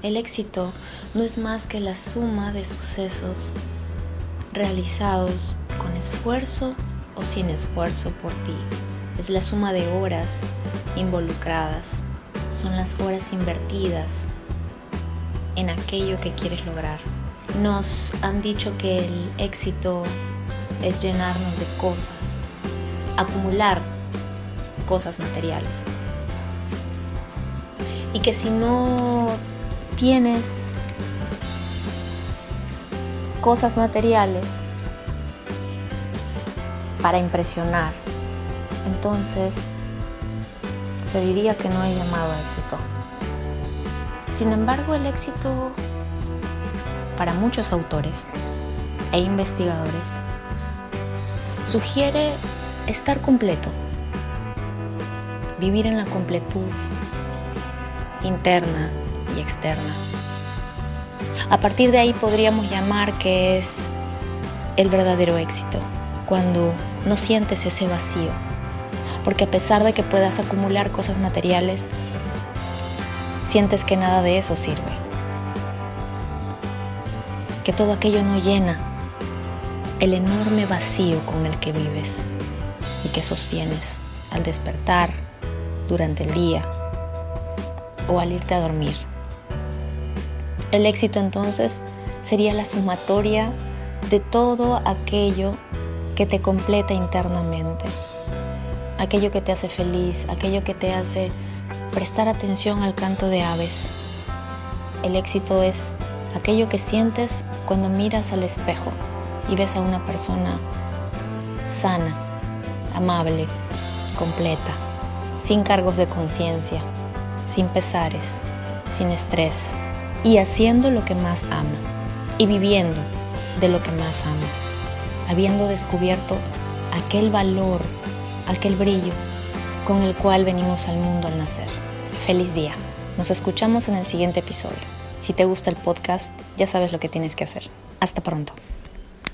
El éxito no es más que la suma de sucesos realizados con esfuerzo o sin esfuerzo por ti. Es la suma de horas involucradas. Son las horas invertidas en aquello que quieres lograr. Nos han dicho que el éxito es llenarnos de cosas, acumular cosas materiales. Y que si no tienes cosas materiales para impresionar, entonces se diría que no hay llamado éxito. Sin embargo, el éxito para muchos autores e investigadores sugiere estar completo, vivir en la completud interna externa. A partir de ahí podríamos llamar que es el verdadero éxito, cuando no sientes ese vacío, porque a pesar de que puedas acumular cosas materiales, sientes que nada de eso sirve, que todo aquello no llena el enorme vacío con el que vives y que sostienes al despertar durante el día o al irte a dormir. El éxito entonces sería la sumatoria de todo aquello que te completa internamente, aquello que te hace feliz, aquello que te hace prestar atención al canto de aves. El éxito es aquello que sientes cuando miras al espejo y ves a una persona sana, amable, completa, sin cargos de conciencia, sin pesares, sin estrés y haciendo lo que más ama y viviendo de lo que más ama, habiendo descubierto aquel valor, aquel brillo con el cual venimos al mundo al nacer. Feliz día. Nos escuchamos en el siguiente episodio. Si te gusta el podcast, ya sabes lo que tienes que hacer. Hasta pronto.